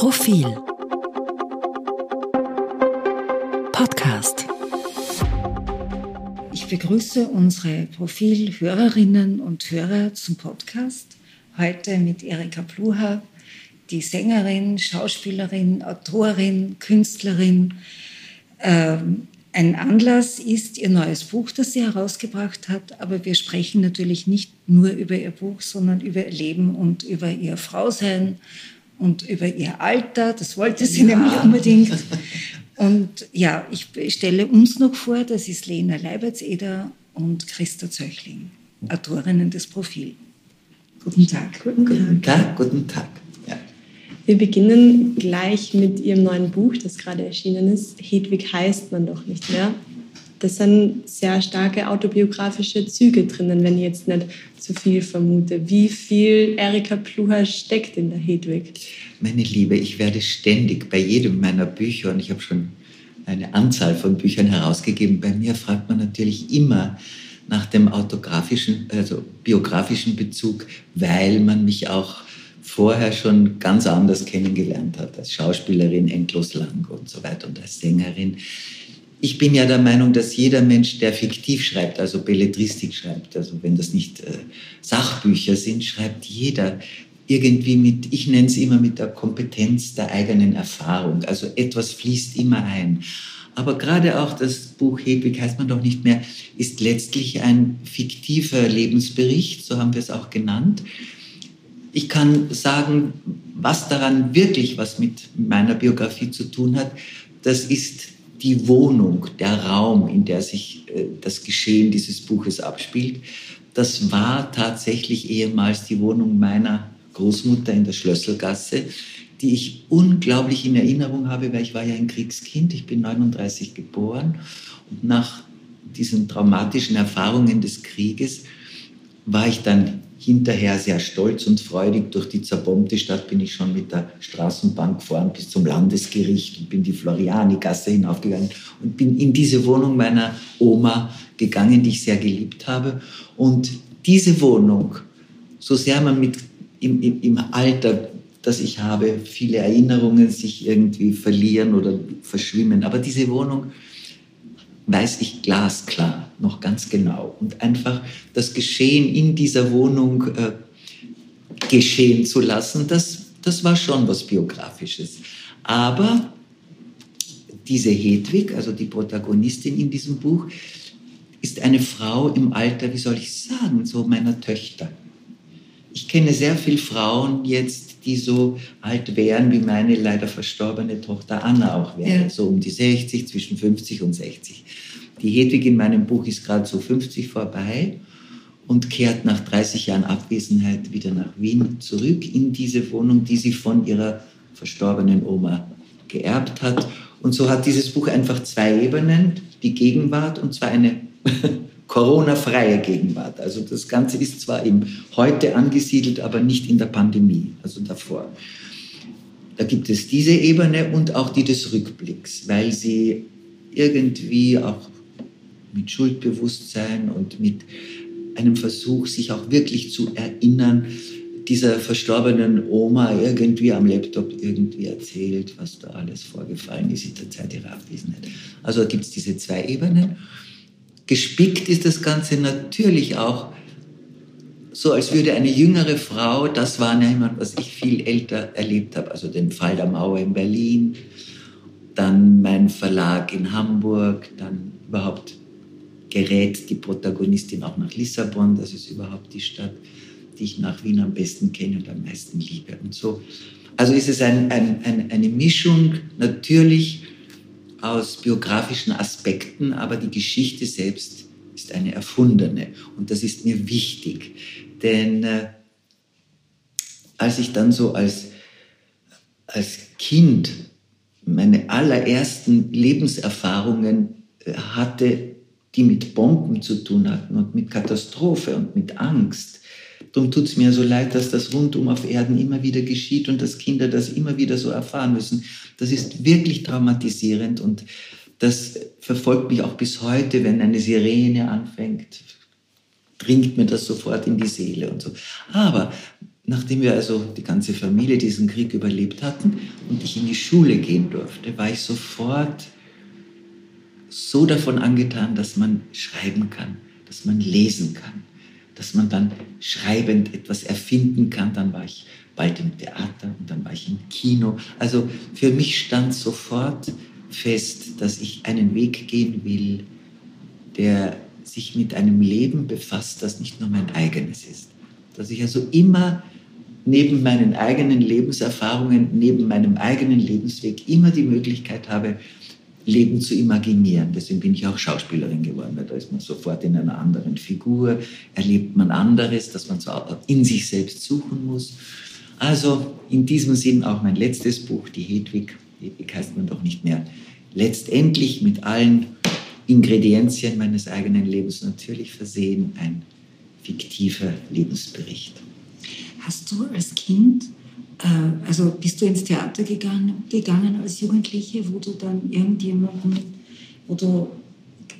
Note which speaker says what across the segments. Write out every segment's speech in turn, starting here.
Speaker 1: Profil Podcast
Speaker 2: Ich begrüße unsere Profilhörerinnen und Hörer zum Podcast. Heute mit Erika Pluha, die Sängerin, Schauspielerin, Autorin, Künstlerin. Ähm, ein Anlass ist ihr neues Buch, das sie herausgebracht hat, aber wir sprechen natürlich nicht nur über ihr Buch, sondern über ihr Leben und über ihr Frausein und über ihr Alter. Das wollte sie ja. nämlich unbedingt. Und ja, ich stelle uns noch vor, das ist Lena Leibertseder und Christa Zöchling, Autorinnen des Profil. Guten Tag.
Speaker 3: Guten Tag. Guten Tag. Guten Tag.
Speaker 4: Ja. Wir beginnen gleich mit Ihrem neuen Buch, das gerade erschienen ist. Hedwig heißt man doch nicht mehr. Das sind sehr starke autobiografische Züge drinnen, wenn ich jetzt nicht zu viel vermute. Wie viel Erika Pluha steckt in der Hedwig?
Speaker 3: Meine Liebe, ich werde ständig bei jedem meiner Bücher, und ich habe schon eine Anzahl von Büchern herausgegeben, bei mir fragt man natürlich immer nach dem autografischen, also biografischen Bezug, weil man mich auch vorher schon ganz anders kennengelernt hat, als Schauspielerin endlos lang und so weiter und als Sängerin. Ich bin ja der Meinung, dass jeder Mensch, der fiktiv schreibt, also Belletristik schreibt, also wenn das nicht äh, Sachbücher sind, schreibt jeder irgendwie mit, ich nenne es immer mit der Kompetenz der eigenen Erfahrung. Also etwas fließt immer ein. Aber gerade auch das Buch Hedwig heißt man doch nicht mehr, ist letztlich ein fiktiver Lebensbericht, so haben wir es auch genannt. Ich kann sagen, was daran wirklich was mit meiner Biografie zu tun hat, das ist die Wohnung, der Raum, in der sich äh, das Geschehen dieses Buches abspielt. Das war tatsächlich ehemals die Wohnung meiner Großmutter in der Schlösselgasse die ich unglaublich in Erinnerung habe, weil ich war ja ein Kriegskind, ich bin 39 geboren und nach diesen traumatischen Erfahrungen des Krieges war ich dann hinterher sehr stolz und freudig. Durch die zerbombte Stadt bin ich schon mit der Straßenbahn gefahren bis zum Landesgericht und bin die Floriani-Gasse hinaufgegangen und bin in diese Wohnung meiner Oma gegangen, die ich sehr geliebt habe. Und diese Wohnung, so sehr man mit im, im, im Alter dass ich habe, viele Erinnerungen sich irgendwie verlieren oder verschwimmen. Aber diese Wohnung weiß ich glasklar, noch ganz genau. Und einfach das Geschehen in dieser Wohnung äh, geschehen zu lassen, das, das war schon was Biografisches. Aber diese Hedwig, also die Protagonistin in diesem Buch, ist eine Frau im Alter, wie soll ich sagen, so meiner Töchter. Ich kenne sehr viele Frauen jetzt, die so alt wären, wie meine leider verstorbene Tochter Anna auch wäre, ja. so um die 60, zwischen 50 und 60. Die Hedwig in meinem Buch ist gerade so 50 vorbei und kehrt nach 30 Jahren Abwesenheit wieder nach Wien zurück in diese Wohnung, die sie von ihrer verstorbenen Oma geerbt hat. Und so hat dieses Buch einfach zwei Ebenen, die Gegenwart und zwar eine Corona-freie Gegenwart. Also das Ganze ist zwar im Heute angesiedelt, aber nicht in der Pandemie, also davor. Da gibt es diese Ebene und auch die des Rückblicks, weil sie irgendwie auch mit Schuldbewusstsein und mit einem Versuch, sich auch wirklich zu erinnern, dieser verstorbenen Oma irgendwie am Laptop irgendwie erzählt, was da alles vorgefallen ist in der Zeit ihrer Abwesenheit. Also gibt es diese zwei Ebenen. Gespickt ist das Ganze natürlich auch so, als würde eine jüngere Frau, das war jemand, was ich viel älter erlebt habe, also den Fall der Mauer in Berlin, dann mein Verlag in Hamburg, dann überhaupt gerät die Protagonistin auch nach Lissabon, das ist überhaupt die Stadt, die ich nach Wien am besten kenne und am meisten liebe und so. Also ist es ein, ein, ein, eine Mischung natürlich aus biografischen Aspekten, aber die Geschichte selbst ist eine erfundene. Und das ist mir wichtig, denn äh, als ich dann so als, als Kind meine allerersten Lebenserfahrungen äh, hatte, die mit Bomben zu tun hatten und mit Katastrophe und mit Angst, Darum tut es mir so leid, dass das rundum auf Erden immer wieder geschieht und dass Kinder das immer wieder so erfahren müssen. Das ist wirklich traumatisierend und das verfolgt mich auch bis heute, wenn eine Sirene anfängt, dringt mir das sofort in die Seele und so. Aber nachdem wir also die ganze Familie diesen Krieg überlebt hatten und ich in die Schule gehen durfte, war ich sofort so davon angetan, dass man schreiben kann, dass man lesen kann, dass man dann schreibend etwas erfinden kann. Dann war ich bald im Theater und dann war ich im Kino. Also für mich stand sofort fest, dass ich einen Weg gehen will, der sich mit einem Leben befasst, das nicht nur mein eigenes ist. Dass ich also immer neben meinen eigenen Lebenserfahrungen, neben meinem eigenen Lebensweg immer die Möglichkeit habe, Leben zu imaginieren. Deswegen bin ich auch Schauspielerin geworden, weil da ist man sofort in einer anderen Figur, erlebt man anderes, das man zwar in sich selbst suchen muss. Also in diesem Sinn auch mein letztes Buch, die Hedwig. Hedwig heißt man doch nicht mehr. Letztendlich mit allen Ingredienzien meines eigenen Lebens natürlich versehen, ein fiktiver Lebensbericht.
Speaker 2: Hast du als Kind, also bist du ins Theater gegangen, gegangen als Jugendliche, wo du dann irgendjemanden, wo du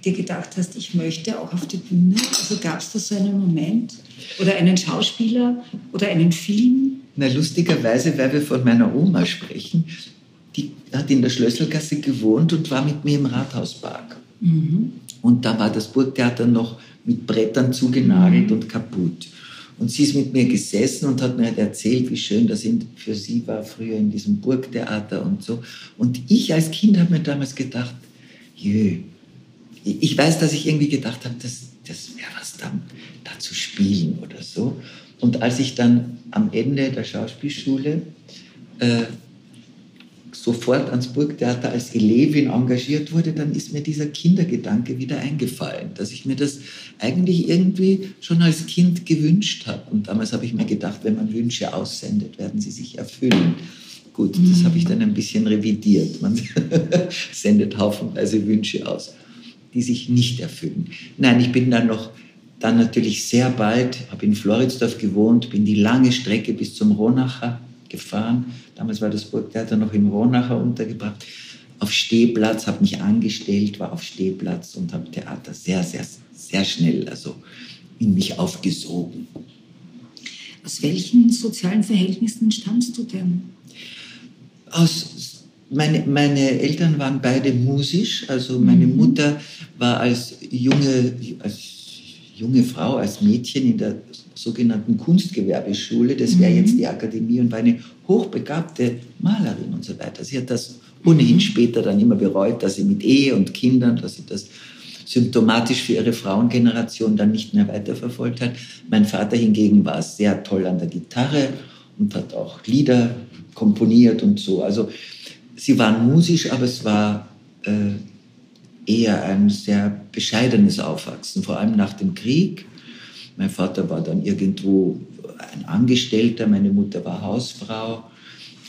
Speaker 2: dir gedacht hast, ich möchte auch auf die Bühne? Also gab es da so einen Moment oder einen Schauspieler oder einen Film?
Speaker 3: Na, lustigerweise, weil wir von meiner Oma sprechen, die hat in der Schlösselgasse gewohnt und war mit mir im Rathauspark. Mhm. Und da war das Burgtheater noch mit Brettern zugenagelt mhm. und kaputt. Und sie ist mit mir gesessen und hat mir halt erzählt, wie schön das für sie war, früher in diesem Burgtheater und so. Und ich als Kind habe mir damals gedacht, jö, ich weiß, dass ich irgendwie gedacht habe, das, das wäre was da, da zu spielen oder so. Und als ich dann am Ende der Schauspielschule äh, sofort ans Burgtheater als Elevin engagiert wurde, dann ist mir dieser Kindergedanke wieder eingefallen, dass ich mir das eigentlich irgendwie schon als Kind gewünscht habe. Und damals habe ich mir gedacht, wenn man Wünsche aussendet, werden sie sich erfüllen. Gut, das habe ich dann ein bisschen revidiert. Man sendet haufenweise Wünsche aus, die sich nicht erfüllen. Nein, ich bin dann noch dann natürlich sehr bald, habe in Floridsdorf gewohnt, bin die lange Strecke bis zum Ronacher gefahren. Damals war das Burgtheater noch im Ronacher untergebracht. Auf Stehplatz, habe mich angestellt, war auf Stehplatz und habe Theater sehr, sehr, sehr schnell also in mich aufgesogen.
Speaker 2: Aus welchen sozialen Verhältnissen stammst du denn?
Speaker 3: Aus, meine, meine Eltern waren beide musisch. Also meine mhm. Mutter war als junge, als junge Frau, als Mädchen in der sogenannten Kunstgewerbeschule, das wäre mhm. jetzt die Akademie und war eine hochbegabte Malerin und so weiter. Sie hat das ohnehin mhm. später dann immer bereut, dass sie mit Ehe und Kindern, dass sie das symptomatisch für ihre Frauengeneration dann nicht mehr weiterverfolgt hat. Mein Vater hingegen war sehr toll an der Gitarre und hat auch Lieder komponiert und so. Also sie waren musisch, aber es war äh, eher ein sehr bescheidenes Aufwachsen, vor allem nach dem Krieg. Mein Vater war dann irgendwo ein Angestellter, meine Mutter war Hausfrau.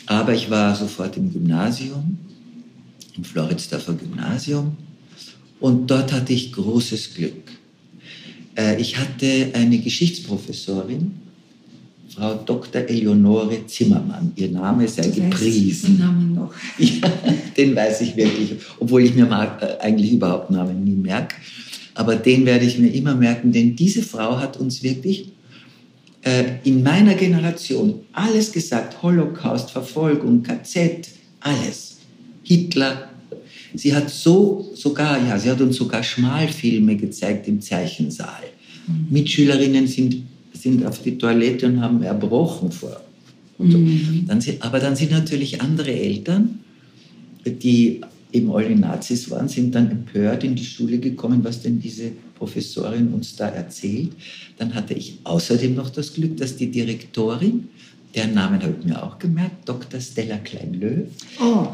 Speaker 3: Aber ich war sofort im Gymnasium, im Floridsdorfer Gymnasium. Und dort hatte ich großes Glück. Äh, ich hatte eine Geschichtsprofessorin, Frau Dr. Eleonore Zimmermann. Ihr Name sei du gepriesen.
Speaker 2: Den Namen noch.
Speaker 3: Ja, den weiß ich wirklich, obwohl ich mir äh, eigentlich überhaupt Namen nie merke. Aber den werde ich mir immer merken, denn diese Frau hat uns wirklich äh, in meiner Generation alles gesagt. Holocaust, Verfolgung, KZ, alles. Hitler. Sie hat so sogar, ja, sie hat uns sogar Schmalfilme gezeigt im Zeichensaal. Mhm. Mitschülerinnen sind, sind auf die Toilette und haben erbrochen vor. So. Mhm. Dann, aber dann sind natürlich andere Eltern, die eben alle Nazis waren, sind dann empört in die Schule gekommen, was denn diese Professorin uns da erzählt. Dann hatte ich außerdem noch das Glück, dass die Direktorin, deren Namen habe ich mir auch gemerkt, Dr. Stella Kleinlöw, oh.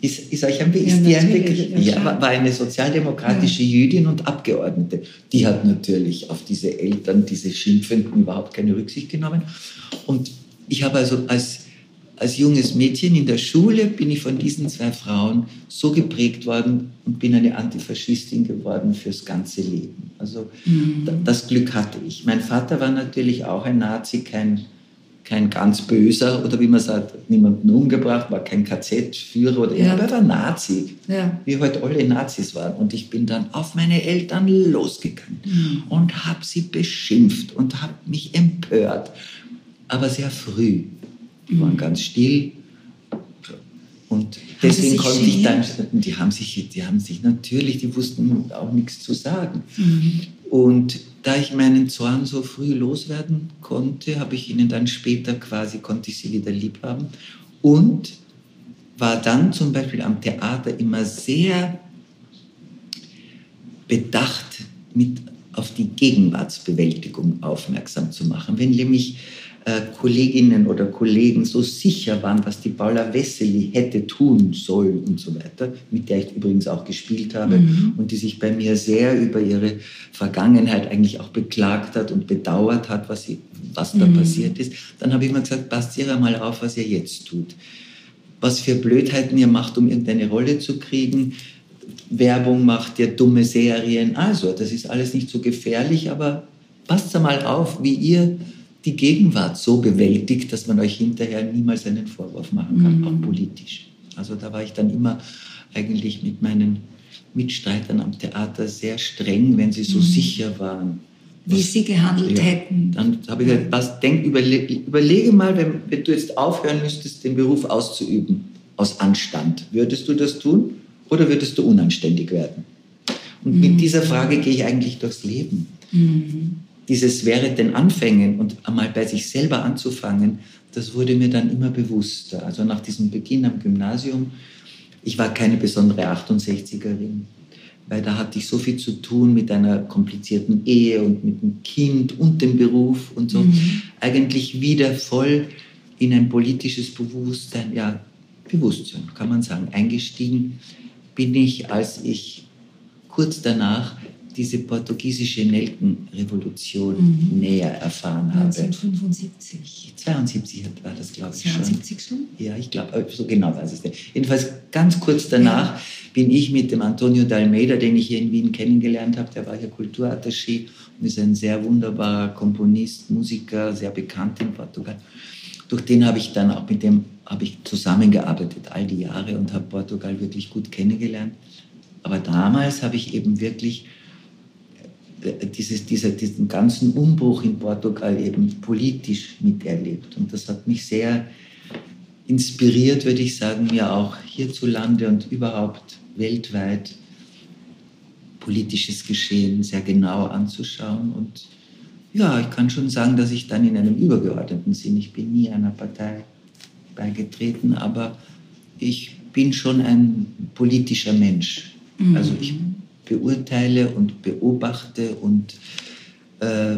Speaker 3: Ist, ist euch ein, ja, Begriff? Ja, war, war eine sozialdemokratische ja. Jüdin und Abgeordnete. Die hat natürlich auf diese Eltern, diese Schimpfenden überhaupt keine Rücksicht genommen. Und ich habe also als als junges Mädchen in der Schule bin ich von diesen zwei Frauen so geprägt worden und bin eine Antifaschistin geworden fürs ganze Leben. Also mhm. das Glück hatte ich. Mein Vater war natürlich auch ein Nazi, kein, kein ganz böser oder wie man sagt, niemanden umgebracht, war kein KZ-Führer oder ja. aber er war Nazi, ja. wie heute alle Nazis waren. Und ich bin dann auf meine Eltern losgegangen mhm. und habe sie beschimpft und habe mich empört aber sehr früh. Die waren ganz still. Und deswegen konnte ich dann, die haben, sich, die haben sich natürlich, die wussten auch nichts zu sagen.
Speaker 2: Mhm.
Speaker 3: Und da ich meinen Zorn so früh loswerden konnte, habe ich ihnen dann später quasi, konnte ich sie wieder lieb haben. Und war dann zum Beispiel am Theater immer sehr bedacht, mit auf die Gegenwartsbewältigung aufmerksam zu machen. Wenn nämlich Kolleginnen oder Kollegen so sicher waren, was die Paula Wessely hätte tun sollen und so weiter, mit der ich übrigens auch gespielt habe und die sich bei mir sehr über ihre Vergangenheit eigentlich auch beklagt hat und bedauert hat, was, sie, was da passiert ist, dann habe ich immer gesagt, passt ihr mal auf, was ihr jetzt tut was für Blödheiten ihr macht, um irgendeine Rolle zu kriegen. Werbung macht ihr dumme Serien. Also, das ist alles nicht so gefährlich, aber passt mal auf, wie ihr die Gegenwart so bewältigt, dass man euch hinterher niemals einen Vorwurf machen kann, auch politisch. Also da war ich dann immer eigentlich mit meinen Mitstreitern am Theater sehr streng, wenn sie so sicher waren.
Speaker 2: Wie sie gehandelt
Speaker 3: Ja.
Speaker 2: hätten.
Speaker 3: Dann habe ich gesagt, was, denk, überle überlege mal, wenn, wenn du jetzt aufhören müsstest, den Beruf auszuüben, aus Anstand, würdest du das tun oder würdest du unanständig werden? Und mit dieser Frage gehe ich eigentlich durchs Leben. Dieses wäre den Anfängen und einmal bei sich selber anzufangen, das wurde mir dann immer bewusster. Also nach diesem Beginn am Gymnasium, ich war keine besondere 68erin, weil da hatte ich so viel zu tun mit einer komplizierten Ehe und mit dem Kind und dem Beruf und so. Eigentlich wieder voll in ein politisches Bewusstsein, ja, Bewusstsein kann man sagen, eingestiegen bin ich, als ich kurz danach diese portugiesische Nelkenrevolution näher erfahren habe.
Speaker 2: 1975.
Speaker 3: 72 war das, glaube ich, schon.
Speaker 2: 72 schon?
Speaker 3: Ja, ich glaube, so genau weiß ich es nicht. Jedenfalls ganz kurz danach bin ich mit dem Antonio D'Almeida, den ich hier in Wien kennengelernt habe, der war hier Kulturattaché und ist ein sehr wunderbarer Komponist, Musiker, sehr bekannt in Portugal. Durch den habe ich dann auch mit dem habe ich zusammengearbeitet all die Jahre und habe Portugal wirklich gut kennengelernt. Aber damals habe ich eben wirklich äh, dieses, dieser, diesen ganzen Umbruch in Portugal eben politisch miterlebt. Und das hat mich sehr inspiriert, würde ich sagen, mir auch hierzulande und überhaupt weltweit politisches Geschehen sehr genau anzuschauen. Und ja, ich kann schon sagen, dass ich dann in einem übergeordneten Sinn, ich bin nie einer Partei beigetreten, aber ich bin schon ein politischer Mensch. Also ich beurteile und beobachte und äh,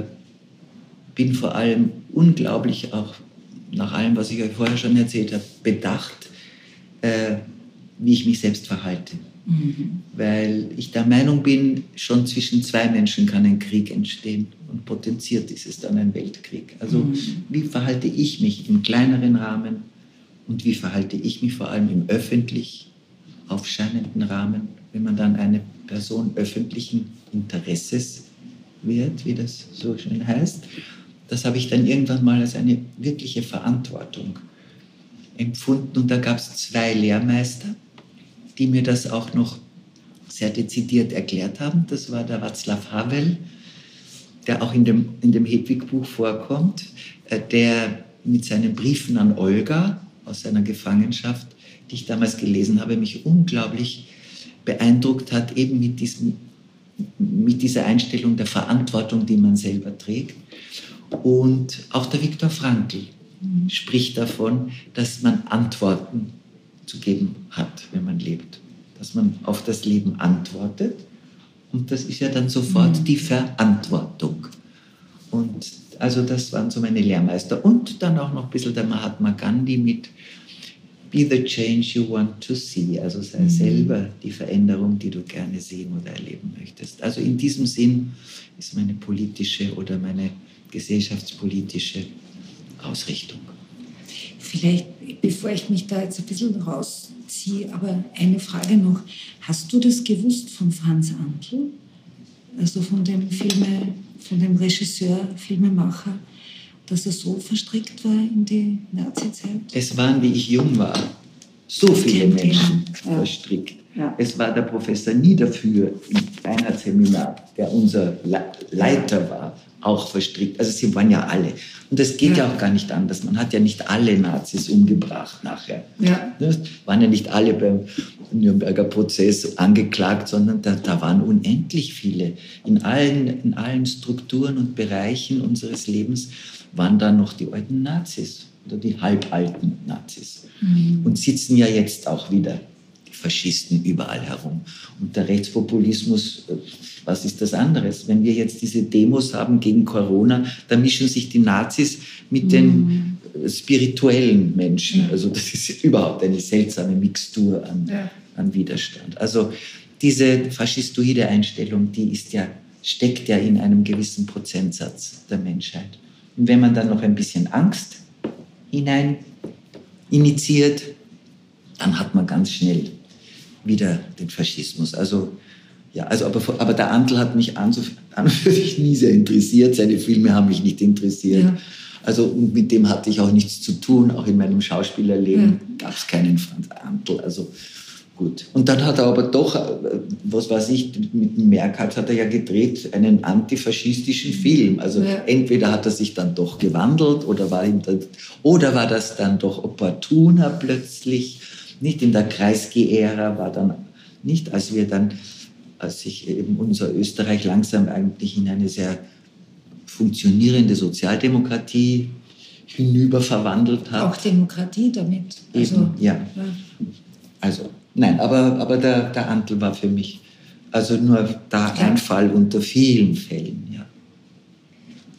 Speaker 3: bin vor allem unglaublich auch nach allem, was ich euch vorher schon erzählt habe, bedacht, äh, wie ich mich selbst verhalte. Weil ich der Meinung bin, schon zwischen zwei Menschen kann ein Krieg entstehen und potenziert ist es dann ein Weltkrieg. Also wie verhalte ich mich im kleineren Rahmen und wie verhalte ich mich vor allem im öffentlich aufscheinenden Rahmen, wenn man dann eine Person öffentlichen Interesses wird, wie das so schön heißt. Das habe ich dann irgendwann mal als eine wirkliche Verantwortung empfunden. Und da gab es zwei Lehrmeister, die mir das auch noch sehr dezidiert erklärt haben. Das war der Václav Havel, der auch in dem, in dem Hedwig-Buch vorkommt, äh, der mit seinen Briefen an Olga aus seiner Gefangenschaft, die ich damals gelesen habe, mich unglaublich beeindruckt hat, eben mit, diesem, mit dieser Einstellung der Verantwortung, die man selber trägt. Und auch der Viktor Frankl spricht davon, dass man Antworten zu geben hat, wenn man lebt. Dass man auf das Leben antwortet. Und das ist ja dann sofort die Verantwortung. Und also das waren so meine Lehrmeister. Und dann auch noch ein bisschen der Mahatma Gandhi mit Be the change you want to see. Also sei selber die Veränderung, die du gerne sehen oder erleben möchtest. Also in diesem Sinn ist meine politische oder meine gesellschaftspolitische Ausrichtung.
Speaker 2: Vielleicht, bevor ich mich da jetzt ein bisschen rausziehe, aber eine Frage noch. Hast du das gewusst von Franz Antl? Also von dem Filme, von dem Regisseur, Filmemacher, dass er so verstrickt war in die Nazi-Zeit?
Speaker 3: Es waren, wie ich jung war, so viele Menschen
Speaker 2: ja.
Speaker 3: verstrickt. Ja. Es war der Professor Niederführ im Einheitsseminar, der unser Leiter war, auch verstrickt. Also sie waren ja alle. Und das geht ja. ja auch gar nicht anders. Man hat ja nicht alle Nazis umgebracht nachher. Ja. Das waren ja nicht alle beim Nürnberger Prozess angeklagt, sondern da, da waren unendlich viele. In allen, in allen Strukturen und Bereichen unseres Lebens waren da noch die alten Nazis oder die halbalten Nazis. Mhm. Und sitzen ja jetzt auch wieder die Faschisten überall herum. Und der Rechtspopulismus, äh, was ist das anderes? Wenn wir jetzt diese Demos haben gegen Corona, da mischen sich die Nazis mit mhm. den spirituellen Menschen. Also das ist überhaupt eine seltsame Mixtur an, ja. an Widerstand. Also diese faschistoide Einstellung, die ist ja, steckt ja in einem gewissen Prozentsatz der Menschheit. Und wenn man dann noch ein bisschen Angst hinein initiiert, dann hat man ganz schnell wieder den Faschismus. Also, ja, also aber, aber der Antl hat mich an, an und für sich nie sehr interessiert. Seine Filme haben mich nicht interessiert. Ja. Also mit dem hatte ich auch nichts zu tun. Auch in meinem Schauspielerleben ja. gab es keinen Franz Antl. Also Gut. Und dann hat er aber doch, äh, was weiß ich, mit dem Merkat hat er ja gedreht, einen antifaschistischen Film. Also ja. entweder hat er sich dann doch gewandelt oder war, ihm dann, oder war das dann doch opportuner plötzlich. Nicht in der Kreisky-Ära war dann, nicht als wir dann, als sich eben unser Österreich langsam eigentlich in eine sehr funktionierende Sozialdemokratie hinüber verwandelt hat.
Speaker 2: Auch Demokratie damit.
Speaker 3: Also, eben, ja. ja. Also Nein, aber, aber der, der Antl war für mich also nur da ein Fall unter vielen Fällen. Ja.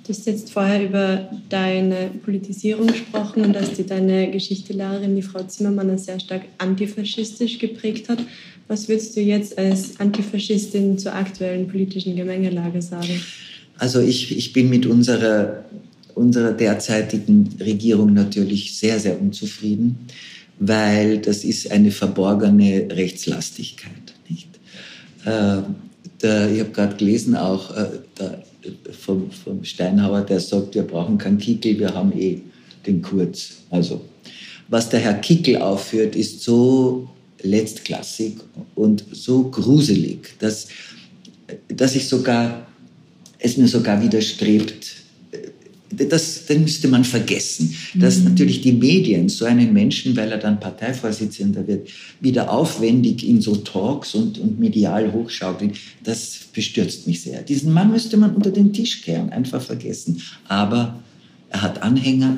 Speaker 4: Du hast jetzt vorher über deine Politisierung gesprochen und dass dir deine Geschichtelehrerin, die Frau Zimmermann, sehr stark antifaschistisch geprägt hat. Was würdest du jetzt als Antifaschistin zur aktuellen politischen Gemengelage sagen?
Speaker 3: Also ich, ich bin mit unserer, unserer derzeitigen Regierung natürlich sehr, sehr unzufrieden weil das ist eine verborgene Rechtslastigkeit. Nicht? Äh, der, ich habe gerade gelesen auch äh, der, vom, vom Steinhauer, der sagt, wir brauchen keinen Kickel, wir haben eh den Kurz. Also was der Herr Kickel aufführt, ist so letztklassig und so gruselig, dass, dass ich sogar, es mir sogar widerstrebt, das, das müsste man vergessen, dass mhm. natürlich die Medien so einen Menschen, weil er dann Parteivorsitzender wird, wieder aufwendig in so Talks und, und medial hochschaukeln, das bestürzt mich sehr. Diesen Mann müsste man unter den Tisch kehren, einfach vergessen. Aber er hat Anhänger,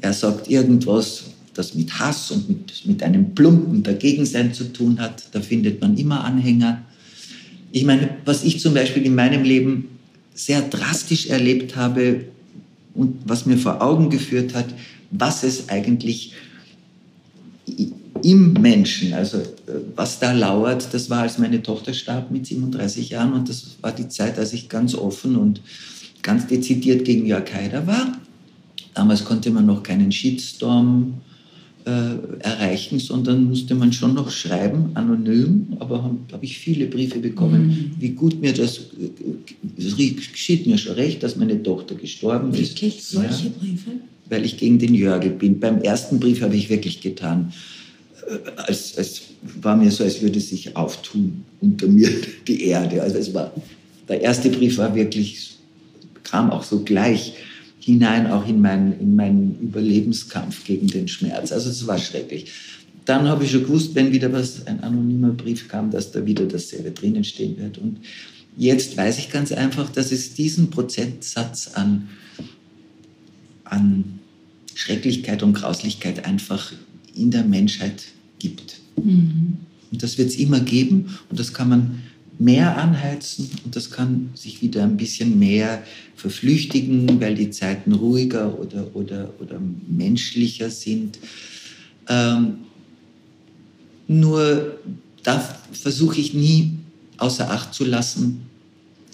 Speaker 3: er sagt irgendwas, das mit Hass und mit, mit einem plumpen Dagegensein zu tun hat, da findet man immer Anhänger. Ich meine, was ich zum Beispiel in meinem Leben sehr drastisch erlebt habe, und was mir vor Augen geführt hat, was es eigentlich im Menschen, also äh, was da lauert, das war, als meine Tochter starb mit 37 Jahren und das war die Zeit, als ich ganz offen und ganz dezidiert gegen Jörg Haider war. Damals konnte man noch keinen Shitstorm äh, erreichen, sondern musste man schon noch schreiben, anonym. Aber habe hab ich viele Briefe bekommen, mhm. wie gut mir das, es geschieht mir schon recht, dass meine Tochter gestorben
Speaker 2: ist. Wirklich solche ja, Briefe?
Speaker 3: Weil ich gegen den Jörgel bin. Beim ersten Brief habe ich wirklich getan, äh, als, als war mir so, als würde sich auftun unter mir die Erde. Also es war, der erste Brief war wirklich, kam auch so gleich hinein, auch in meinen, in meinen Überlebenskampf gegen den Schmerz. Also es war schrecklich. Dann habe ich schon gewusst, wenn wieder was, ein anonymer Brief kam, dass da wieder dasselbe drinnen stehen wird. Und jetzt weiß ich ganz einfach, dass es diesen Prozentsatz an, an Schrecklichkeit und Grauslichkeit einfach in der Menschheit gibt. Mhm. Und das wird es immer geben und das kann man mehr anheizen und das kann sich wieder ein bisschen mehr verflüchtigen, weil die Zeiten ruhiger oder, oder, oder menschlicher sind. Ähm, nur da versuche ich nie außer Acht zu lassen,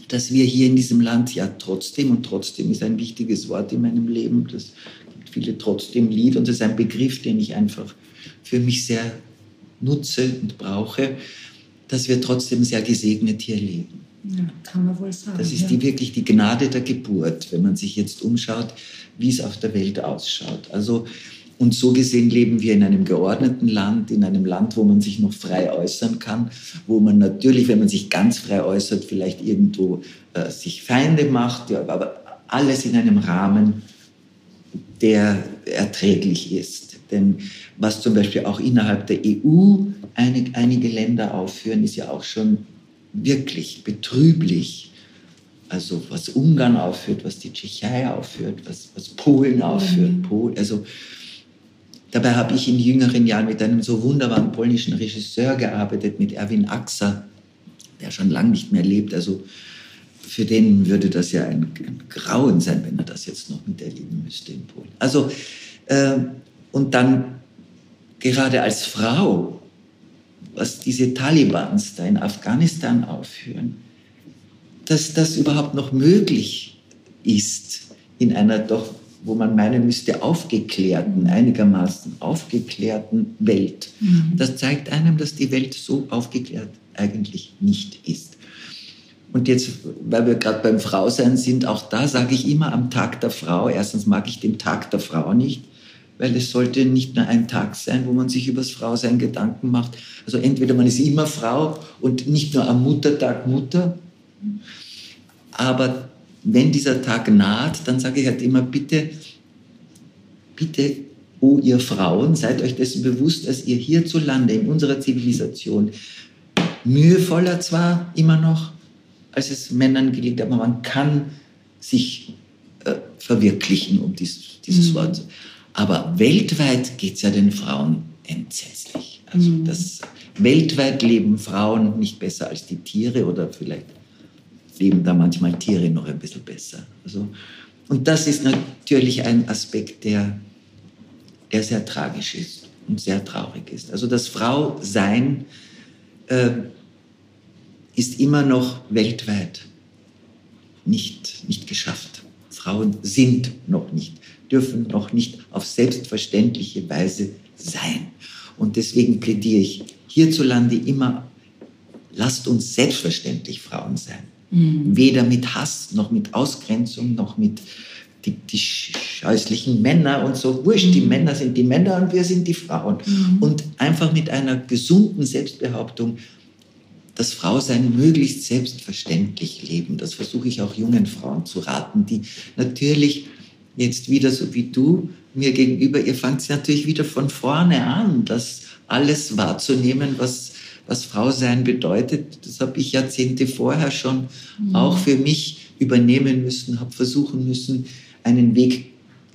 Speaker 3: dass wir hier in diesem Land ja trotzdem, und trotzdem ist ein wichtiges Wort in meinem Leben, das gibt viele trotzdem Lied und das ist ein Begriff, den ich einfach für mich sehr nutze und brauche dass wir trotzdem sehr gesegnet hier leben.
Speaker 2: Ja, kann man wohl sagen.
Speaker 3: Das ist ja. die, wirklich die Gnade der Geburt, wenn man sich jetzt umschaut, wie es auf der Welt ausschaut. Also Und so gesehen leben wir in einem geordneten Land, in einem Land, wo man sich noch frei äußern kann, wo man natürlich, wenn man sich ganz frei äußert, vielleicht irgendwo äh, sich Feinde macht, ja, aber alles in einem Rahmen, der erträglich ist. Denn was zum Beispiel auch innerhalb der EU einig, einige Länder aufführen, ist ja auch schon wirklich betrüblich. Also was Ungarn aufführt, was die Tschechei aufführt, was, was Polen aufführt. Mhm. Polen, also dabei habe ich in jüngeren Jahren mit einem so wunderbaren polnischen Regisseur gearbeitet, mit Erwin Axa, der schon lange nicht mehr lebt. Also für den würde das ja ein, ein, Grauen sein, wenn er das jetzt noch miterleben müsste in Polen. Also, äh, und dann gerade als Frau, was diese Talibans da in Afghanistan aufführen, dass das überhaupt noch möglich ist in einer doch, wo man meinen müsste, aufgeklärten, einigermaßen aufgeklärten Welt. Mhm. Das zeigt einem, dass die Welt so aufgeklärt eigentlich nicht ist. Und jetzt, weil wir gerade beim Frausein sind, auch da sage ich immer am Tag der Frau, erstens mag ich den Tag der Frau nicht, weil es sollte nicht nur ein Tag sein, wo man sich über das Frausein Gedanken macht. Also entweder man ist immer Frau und nicht nur am Muttertag Mutter, aber wenn dieser Tag naht, dann sage ich halt immer, bitte, bitte, oh ihr Frauen, seid euch dessen bewusst, dass ihr hierzulande in unserer Zivilisation mühevoller zwar immer noch, als es Männern gelingt, aber man kann sich äh, verwirklichen, um dies, dieses mhm. Wort. Aber weltweit geht es ja den Frauen entsetzlich. Also mhm. das, weltweit leben Frauen nicht besser als die Tiere oder vielleicht leben da manchmal Tiere noch ein bisschen besser. Also, und das ist natürlich ein Aspekt, der, der sehr tragisch ist und sehr traurig ist. Also das Frausein äh, ist immer noch weltweit nicht, nicht geschafft. Frauen sind noch nicht, dürfen noch nicht auf selbstverständliche Weise sein. Und deswegen plädiere ich hierzulande immer, lasst uns selbstverständlich Frauen sein. Mhm. Weder mit Hass, noch mit Ausgrenzung, noch mit die, die scheußlichen Männer und so. Wurscht, mhm. die Männer sind die Männer und wir sind die Frauen. Mhm. Und einfach mit einer gesunden Selbstbehauptung, das Frausein möglichst selbstverständlich leben. Das versuche ich auch jungen Frauen zu raten, die natürlich jetzt wieder so wie du mir gegenüber, ihr fangt natürlich wieder von vorne an, das alles wahrzunehmen, was, was Frausein bedeutet. Das habe ich Jahrzehnte vorher schon mhm. auch für mich übernehmen müssen, habe versuchen müssen, einen Weg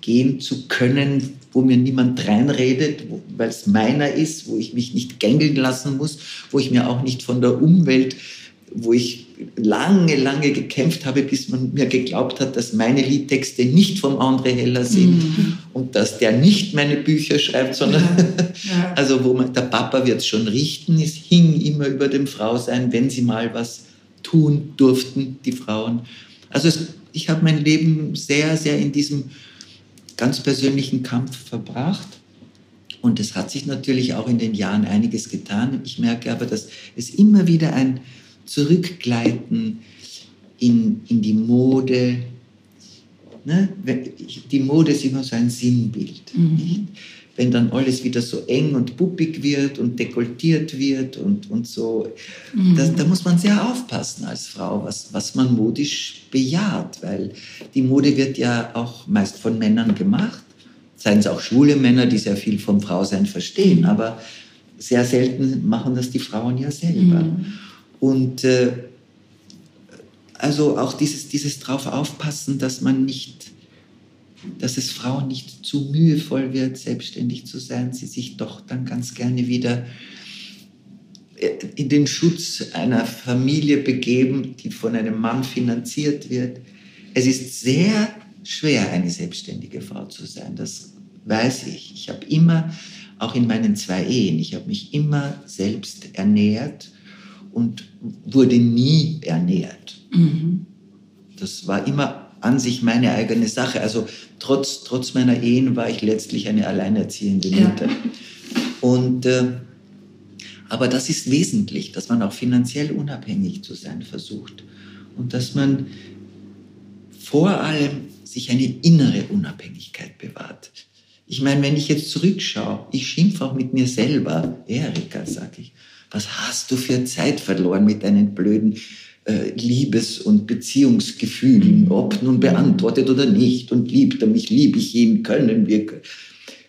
Speaker 3: gehen zu können, wo mir niemand reinredet, weil es meiner ist, wo ich mich nicht gängeln lassen muss, wo ich mir auch nicht von der Umwelt, wo ich lange, lange gekämpft habe, bis man mir geglaubt hat, dass meine Liedtexte nicht vom André Heller sind mhm. und dass der nicht meine Bücher schreibt, sondern ja. Ja. also wo man, der Papa wird es schon richten, es hing immer über dem Frausein, wenn sie mal was tun durften, die Frauen. Also es, ich habe mein Leben sehr, sehr in diesem ganz persönlichen Kampf verbracht. Und es hat sich natürlich auch in den Jahren einiges getan. Ich merke aber, dass es immer wieder ein Zurückgleiten in, in die Mode, ne? die Mode ist immer so ein Sinnbild. Mhm wenn dann alles wieder so eng und puppig wird und dekoltiert wird und, und so, mhm. da, da, muss man sehr aufpassen als Frau, was, was man modisch bejaht, weil die Mode wird ja auch meist von Männern gemacht, seien es auch schwule Männer, die sehr viel vom Frausein verstehen, mhm. aber sehr selten machen das die Frauen ja selber. Mhm. Und äh, also auch dieses, dieses drauf aufpassen, dass man nicht dass es Frauen nicht zu mühevoll wird, selbstständig zu sein, sie sich doch dann ganz gerne wieder äh, in den Schutz einer Familie begeben, die von einem Mann finanziert wird. Es ist sehr schwer, eine selbstständige Frau zu sein, das weiß ich. Ich habe immer, auch in meinen zwei Ehen, ich habe mich immer selbst ernährt und wurde nie ernährt. Mhm. Das war immer an sich meine eigene Sache. Also trotz, trotz meiner Ehen war ich letztlich eine alleinerziehende Mutter. Ja. Und, äh, aber das ist wesentlich, dass man auch finanziell unabhängig zu sein versucht und dass man vor allem sich eine innere Unabhängigkeit bewahrt. Ich meine, wenn ich jetzt zurückschaue, ich schimpfe auch mit mir selber. Erika, sag ich, was hast du für Zeit verloren mit deinen blöden äh, Liebes- und Beziehungsgefühlen, ob nun beantwortet oder nicht und liebt er mich, liebe ich ihn, können wir.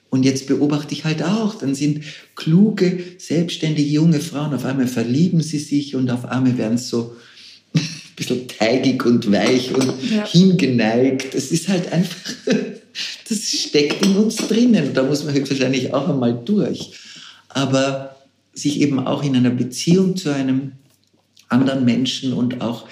Speaker 3: Und jetzt beobachte ich halt auch, dann sind kluge, selbstständige junge Frauen, auf einmal verlieben sie sich und auf einmal werden so ein bisschen teigig und weich und ja. hingeneigt. Das ist halt einfach, das steckt in uns drinnen. Da muss man höchstwahrscheinlich auch einmal durch. Aber sich eben auch in einer Beziehung zu einem anderen Menschen und auch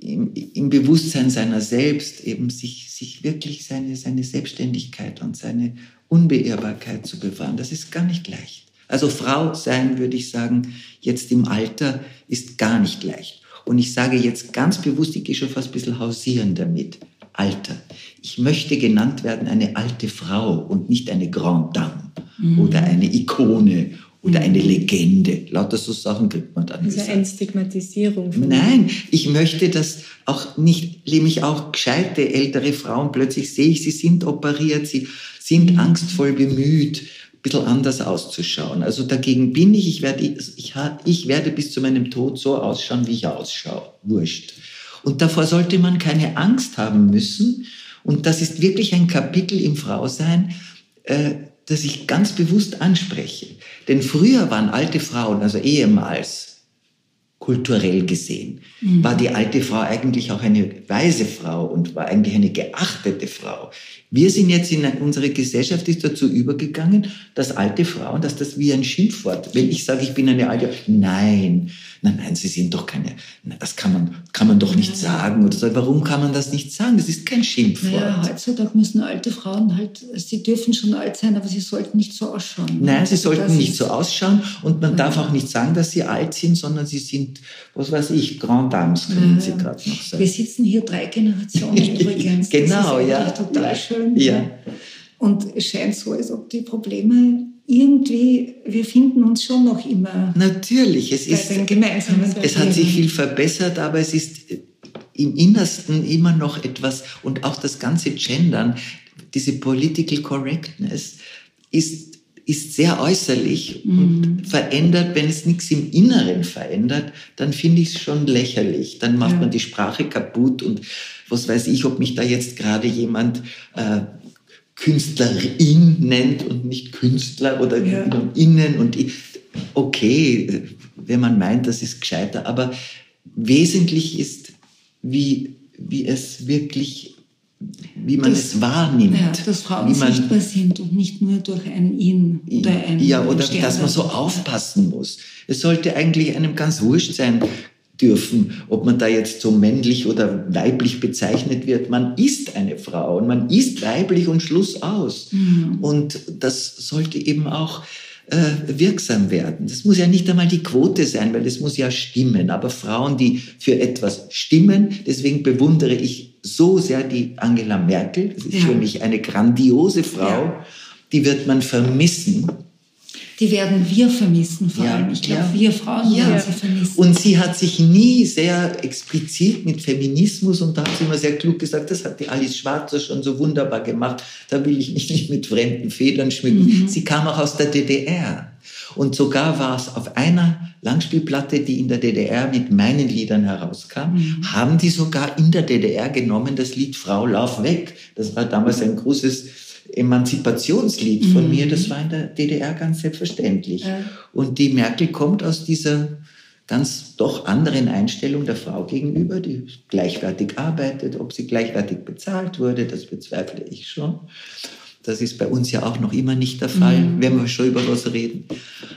Speaker 3: im, im, Bewusstsein seiner selbst eben sich, sich wirklich seine, seine Selbstständigkeit und seine Unbeirrbarkeit zu bewahren. Das ist gar nicht leicht. Also Frau sein, würde ich sagen, jetzt im Alter ist gar nicht leicht. Und ich sage jetzt ganz bewusst, ich gehe schon fast ein bisschen hausieren damit. Alter. Ich möchte genannt werden eine alte Frau und nicht eine Grande Dame mhm. oder eine Ikone oder eine mhm. Legende. Lauter so Sachen kriegt man dann.
Speaker 4: Also eine Stigmatisierung.
Speaker 3: Nein, ich möchte das auch nicht, nämlich auch gescheite ältere Frauen, plötzlich sehe ich, sie sind operiert, sie sind mhm. angstvoll bemüht, ein bisschen anders auszuschauen. Also dagegen bin ich, ich werde, ich, ich werde bis zu meinem Tod so ausschauen, wie ich ausschaue. Wurscht. Und davor sollte man keine Angst haben müssen. Und das ist wirklich ein Kapitel im Frausein, äh, das ich ganz bewusst anspreche. Denn früher waren alte Frauen, also ehemals, kulturell gesehen, mhm. war die alte Frau eigentlich auch eine weise Frau und war eigentlich eine geachtete Frau. Wir sind jetzt in unsere Gesellschaft ist dazu übergegangen, dass alte Frauen, dass das wie ein Schimpfwort, wenn ich sage, ich bin eine alte, nein, nein, nein, sie sind doch keine, das kann man, kann man doch nicht ja. sagen oder so. Warum kann man das nicht sagen? Das ist kein Schimpfwort.
Speaker 2: Ja, heutzutage müssen alte Frauen halt, sie dürfen schon alt sein, aber sie sollten nicht so ausschauen.
Speaker 3: Nein, sie sollten nicht so ausschauen und man ja. darf auch nicht sagen, dass sie alt sind, sondern sie sind, was weiß ich, Grand Dames können sie gerade noch sagen.
Speaker 2: Wir sitzen hier drei Generationen übrigens.
Speaker 3: genau, ja.
Speaker 2: Total schön. Ja. Und es scheint so, als ob die Probleme irgendwie, wir finden uns schon noch immer.
Speaker 3: Natürlich, es ist, es hat sich viel verbessert, aber es ist im Innersten immer noch etwas und auch das ganze Gendern, diese Political Correctness ist, ist sehr äußerlich mhm. und verändert, wenn es nichts im Inneren verändert, dann finde ich es schon lächerlich. Dann macht ja. man die Sprache kaputt und was weiß ich, ob mich da jetzt gerade jemand äh, Künstlerin nennt und nicht Künstler oder ja. innen und okay, wenn man meint, das ist gescheiter, aber wesentlich ist, wie, wie es wirklich, wie man das, es wahrnimmt. Ja,
Speaker 2: dass Frauen wie man, sichtbar sind und nicht nur durch ein In oder ein
Speaker 3: Ja, oder Stern dass man so aufpassen muss. Es sollte eigentlich einem ganz wurscht sein, dürfen, ob man da jetzt so männlich oder weiblich bezeichnet wird. Man ist eine Frau und man ist weiblich und Schluss aus. Mhm. Und das sollte eben auch äh, wirksam werden. Das muss ja nicht einmal die Quote sein, weil das muss ja stimmen. Aber Frauen, die für etwas stimmen, deswegen bewundere ich so sehr die Angela Merkel. Das ist ja. für mich eine grandiose Frau. Ja. Die wird man vermissen
Speaker 2: die werden wir vermissen vor allem. ich glaube, ja. wir Frauen ja. werden sie vermissen.
Speaker 3: Und sie hat sich nie sehr explizit mit Feminismus und da hat sie immer sehr klug gesagt, das hat die Alice Schwarzer schon so wunderbar gemacht. Da will ich mich nicht mit fremden Federn schmücken. Mhm. Sie kam auch aus der DDR. Und sogar war es auf einer Langspielplatte, die in der DDR mit meinen Liedern herauskam, mhm. haben die sogar in der DDR genommen das Lied Frau Lauf weg. Das war damals ein großes Emanzipationslied von mhm. mir, das war in der DDR ganz selbstverständlich. Ja. Und die Merkel kommt aus dieser ganz doch anderen Einstellung der Frau gegenüber, die gleichwertig arbeitet, ob sie gleichwertig bezahlt wurde, das bezweifle ich schon. Das ist bei uns ja auch noch immer nicht der Fall, mhm. wenn wir schon über was reden.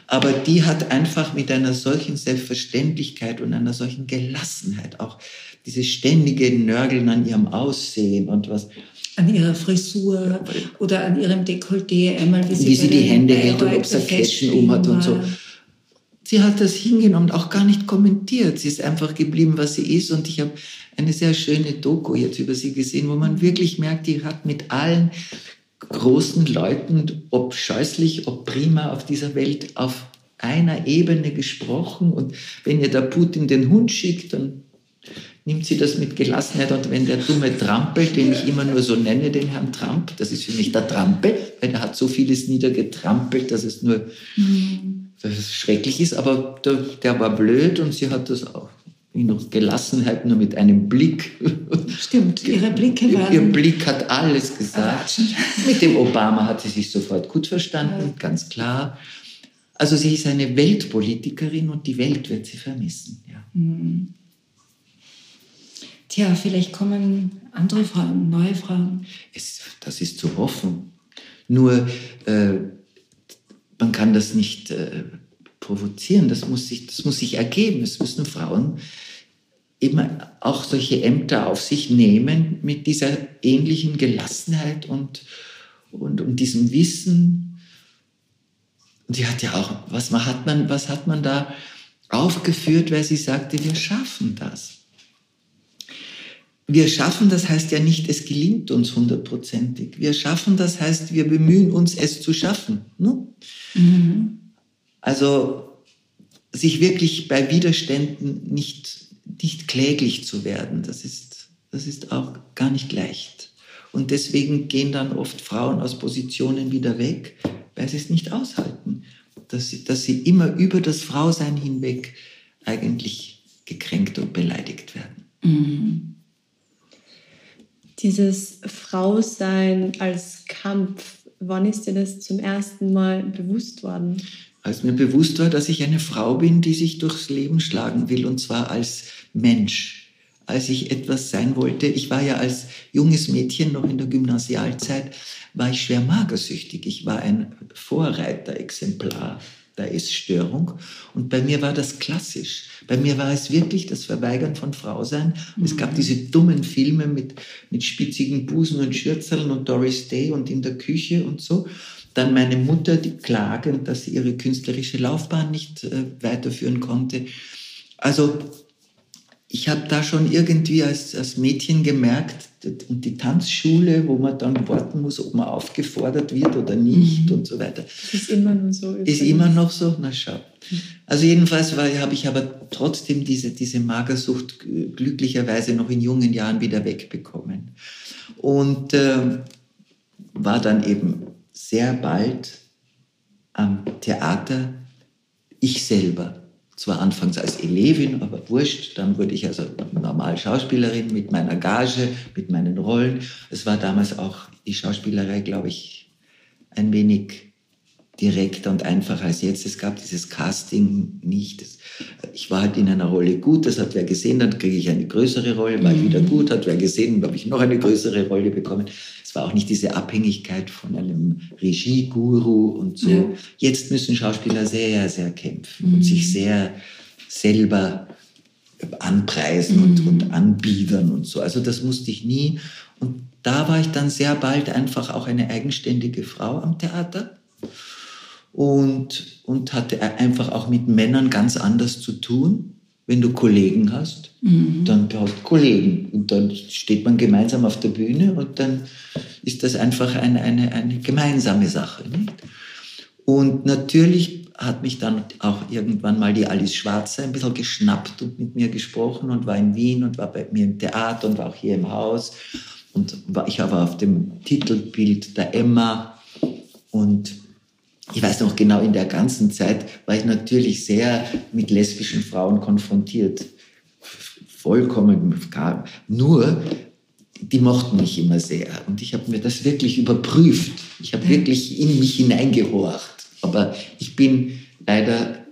Speaker 3: Aber die hat einfach mit einer solchen Selbstverständlichkeit und einer solchen Gelassenheit auch dieses ständige Nörgeln an ihrem Aussehen und was,
Speaker 2: an ihrer Frisur oder an ihrem Dekolleté, einmal
Speaker 3: wie sie, wie sie die Hände hält und ob sie Ketten um hat und so. Sie hat das hingenommen, auch gar nicht kommentiert. Sie ist einfach geblieben, was sie ist. Und ich habe eine sehr schöne Doku jetzt über sie gesehen, wo man wirklich merkt, die hat mit allen großen Leuten, ob scheußlich, ob prima auf dieser Welt, auf einer Ebene gesprochen. Und wenn ihr der Putin den Hund schickt, dann nimmt sie das mit Gelassenheit und wenn der dumme Trampel, den ich immer nur so nenne, den Herrn Tramp, das ist für mich der Trampel, weil er hat so vieles niedergetrampelt, dass es nur mhm. dass es schrecklich ist, aber der, der, war blöd und sie hat das auch in Gelassenheit nur mit einem Blick.
Speaker 2: Stimmt, ihre Blicke waren.
Speaker 3: Ihr Blick hat alles gesagt. Mit dem Obama hat sie sich sofort gut verstanden, ja. ganz klar. Also sie ist eine Weltpolitikerin und die Welt wird sie vermissen. Ja. Mhm.
Speaker 2: Tja, vielleicht kommen andere Frauen, neue Frauen.
Speaker 3: Es, das ist zu hoffen. Nur äh, man kann das nicht äh, provozieren, das muss, sich, das muss sich ergeben. Es müssen Frauen immer auch solche Ämter auf sich nehmen mit dieser ähnlichen Gelassenheit und, und, und diesem Wissen. Und sie hat ja auch, was hat man, was hat man da aufgeführt, weil sie sagte, wir schaffen das wir schaffen, das heißt ja nicht, es gelingt uns hundertprozentig. Wir schaffen, das heißt, wir bemühen uns, es zu schaffen. Ne? Mhm. Also sich wirklich bei Widerständen nicht, nicht kläglich zu werden, das ist, das ist auch gar nicht leicht. Und deswegen gehen dann oft Frauen aus Positionen wieder weg, weil sie es nicht aushalten, dass sie, dass sie immer über das Frausein hinweg eigentlich gekränkt und beleidigt werden. Mhm
Speaker 4: dieses Frausein als Kampf, wann ist dir das zum ersten Mal bewusst worden?
Speaker 3: Als mir bewusst war, dass ich eine Frau bin, die sich durchs Leben schlagen will, und zwar als Mensch. Als ich etwas sein wollte, ich war ja als junges Mädchen noch in der Gymnasialzeit, war ich schwer magersüchtig. Ich war ein Vorreiterexemplar der Essstörung. Und bei mir war das klassisch. Bei mir war es wirklich das Verweigern von Frausein. Mhm. Es gab mhm. diese dummen Filme mit, mit spitzigen Busen und Schürzeln und Doris Day und in der Küche und so. Dann meine Mutter, die klagend, dass sie ihre künstlerische Laufbahn nicht äh, weiterführen konnte. Also ich habe da schon irgendwie als, als Mädchen gemerkt, und die Tanzschule, wo man dann warten muss, ob man aufgefordert wird oder nicht mhm. und so weiter.
Speaker 4: Ist immer noch so.
Speaker 3: Übrigens. Ist immer noch so? Na schau. Also jedenfalls habe ich aber trotzdem diese, diese Magersucht glücklicherweise noch in jungen Jahren wieder wegbekommen. Und äh, war dann eben sehr bald am Theater ich selber zwar anfangs als Elevin, aber wurscht. Dann wurde ich also normal Schauspielerin mit meiner Gage, mit meinen Rollen. Es war damals auch die Schauspielerei, glaube ich, ein wenig direkter und einfacher als jetzt. Es gab dieses Casting nicht. Ich war halt in einer Rolle gut, das hat wer gesehen, dann kriege ich eine größere Rolle, war ich wieder mhm. gut, hat wer gesehen, habe ich noch eine größere Rolle bekommen. Es war auch nicht diese Abhängigkeit von einem Regieguru und so. Ja. Jetzt müssen Schauspieler sehr, sehr kämpfen mhm. und sich sehr selber anpreisen mhm. und, und anbiedern und so. Also das musste ich nie. Und da war ich dann sehr bald einfach auch eine eigenständige Frau am Theater und, und hatte einfach auch mit Männern ganz anders zu tun wenn du Kollegen hast, mhm. dann hast du Kollegen und dann steht man gemeinsam auf der Bühne und dann ist das einfach eine, eine, eine gemeinsame Sache. Nicht? Und natürlich hat mich dann auch irgendwann mal die Alice Schwarzer ein bisschen geschnappt und mit mir gesprochen und war in Wien und war bei mir im Theater und war auch hier im Haus. Und war, ich war auf dem Titelbild der Emma und ich weiß noch genau, in der ganzen Zeit war ich natürlich sehr mit lesbischen Frauen konfrontiert. Vollkommen gar. Nur, die mochten mich immer sehr. Und ich habe mir das wirklich überprüft. Ich habe wirklich in mich hineingehorcht. Aber ich bin leider